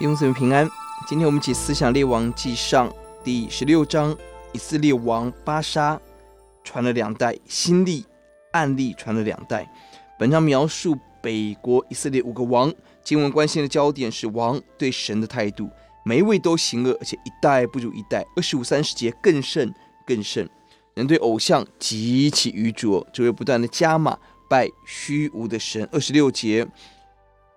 弟兄姊妹平安，今天我们起思想列王记上第十六章，以色列王巴沙传了两代，新历、暗利传了两代。本章描述北国以色列五个王，经文关心的焦点是王对神的态度，每一位都行恶，而且一代不如一代。二十五、三十节更甚更甚，人对偶像极其愚拙，只会不断的加码拜虚无的神。二十六节，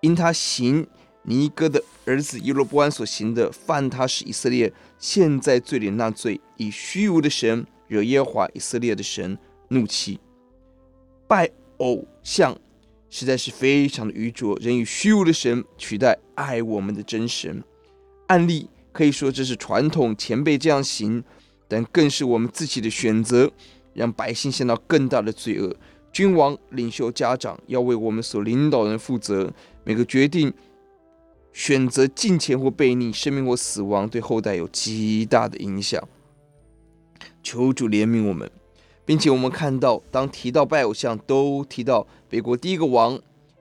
因他行。尼哥的儿子耶罗波安所行的，犯他是以色列现在罪里那罪，以虚无的神惹耶和华以色列的神怒气。拜偶像实在是非常的愚拙，人以虚无的神取代爱我们的真神。案例可以说这是传统前辈这样行，但更是我们自己的选择，让百姓陷到更大的罪恶。君王、领袖、家长要为我们所领导人负责，每个决定。选择敬虔或悖逆，生命或死亡，对后代有极大的影响。求主怜悯我们，并且我们看到，当提到拜偶像，都提到北国第一个王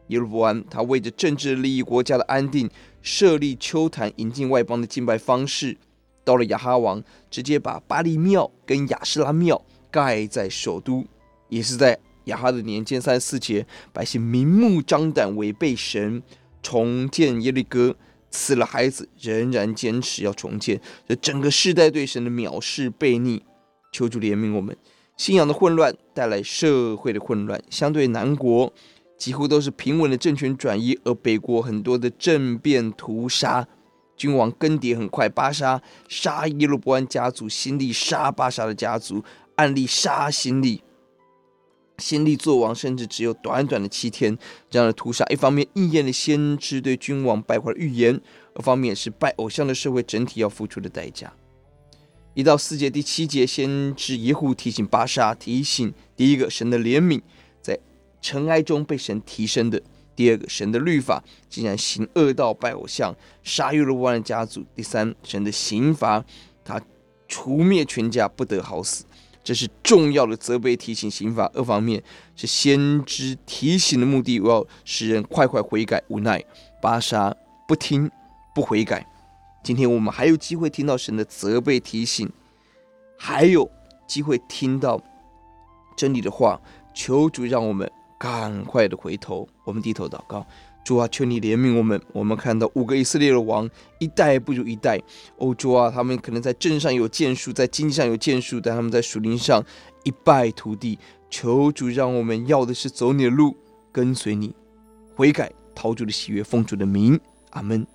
耶罗波安，他为着政治利益、国家的安定，设立秋坛，引进外邦的敬拜方式。到了亚哈王，直接把巴力庙跟亚示拉庙盖在首都，也是在亚哈的年间三十四节，百姓明目张胆违背神。重建耶利哥，死了孩子，仍然坚持要重建。这整个世代对神的藐视悖逆，求主怜悯我们。信仰的混乱带来社会的混乱。相对南国几乎都是平稳的政权转移，而北国很多的政变屠杀，君王更迭很快。巴沙杀耶罗波安家族，新利杀巴沙的家族，暗利杀新利。新利作王，甚至只有短短的七天，这样的屠杀，一方面应验了先知对君王败坏的预言，二方面是拜偶像的社会整体要付出的代价。一到四节第七节，先知耶户提醒巴沙，提醒第一个神的怜悯在尘埃中被神提升的；第二个神的律法竟然行恶道拜偶像，杀耶罗波安的家族；第三神的刑罚，他除灭全家，不得好死。这是重要的责备、提醒、刑罚。二方面是先知提醒的目的，我要使人快快悔改。无奈巴沙不听、不悔改。今天我们还有机会听到神的责备、提醒，还有机会听到真理的话。求主让我们赶快的回头。我们低头祷告。主啊，求你怜悯我们。我们看到五个以色列的王，一代不如一代。哦，主啊，他们可能在政上有建树，在经济上有建树，但他们在属灵上一败涂地。求主让我们要的是走你的路，跟随你，悔改，逃主的喜悦，奉主的名，阿门。